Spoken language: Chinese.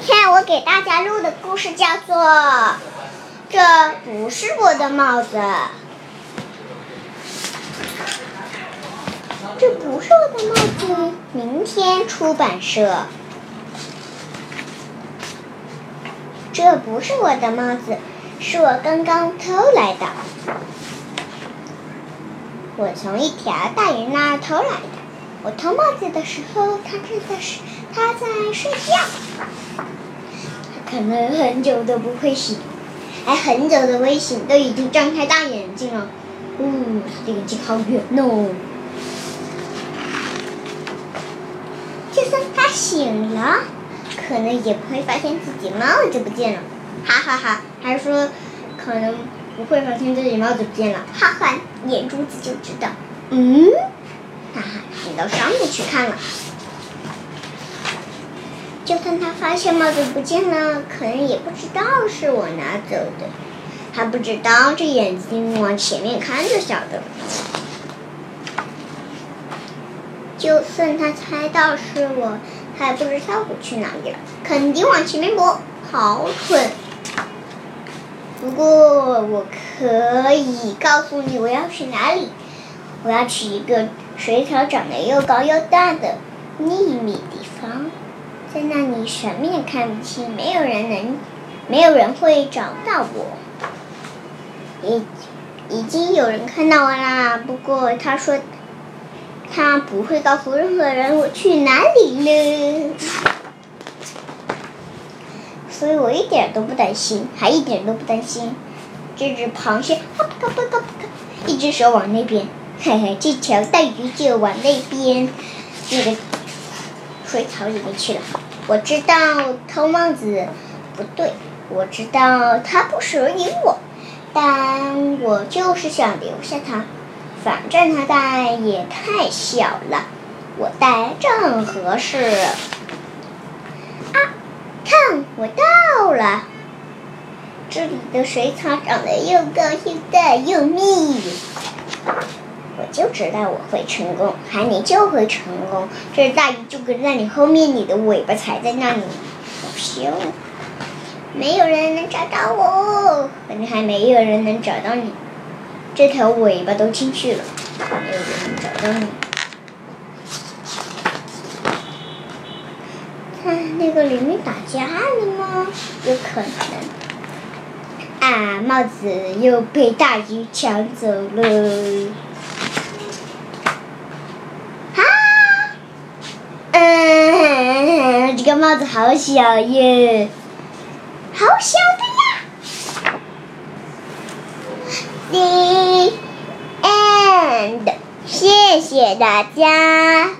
天我给大家录的故事叫做《这不是我的帽子》。这不是我的帽子。明天出版社。这不是我的帽子，是我刚刚偷来的。我从一条大鱼那儿偷来的。我偷帽子的时候，他正在睡，他在睡觉。可能很久都不会醒，还很久都会醒，都已经张开大眼睛了。哦，他的眼睛好圆哦。就算他醒了，可能也不会发现自己帽子不见了。哈哈哈，还说可能不会发现自己帽子不见了。哈哈，眼珠子就知道。嗯。到上面去看了。就算他发现帽子不见了，可能也不知道是我拿走的。他不知道这眼睛往前面看就晓得。就算他猜到是我，他也不知道我去哪里了。肯定往前面躲，好蠢。不过我可以告诉你我要去哪里。我要去一个水草长得又高又大的秘密地方，在那里什么也看不清，没有人能，没有人会找到我。已已经有人看到我啦，不过他说他不会告诉任何人我去哪里了，所以我一点都不担心，还一点都不担心。这只螃蟹，咔咔咔咔咔，一只手往那边。嘿嘿，这条大鱼就往那边那个水草里面去了。我知道偷帽子不对，我知道它不属于我，但我就是想留下它。反正它戴也太小了，我戴正合适。啊，看我到了！这里的水草长得又高又大又密。我就知道我会成功，海你就会成功。这只大鱼就跟在你后面，你的尾巴踩在那里，好凶。没有人能找到我，反正还没有人能找到你。这条尾巴都进去了，没有人能找到你。看那个里面打架了吗？有可能。啊，帽子又被大鱼抢走了。这个帽子好小耶，好小的呀！The end，谢谢大家。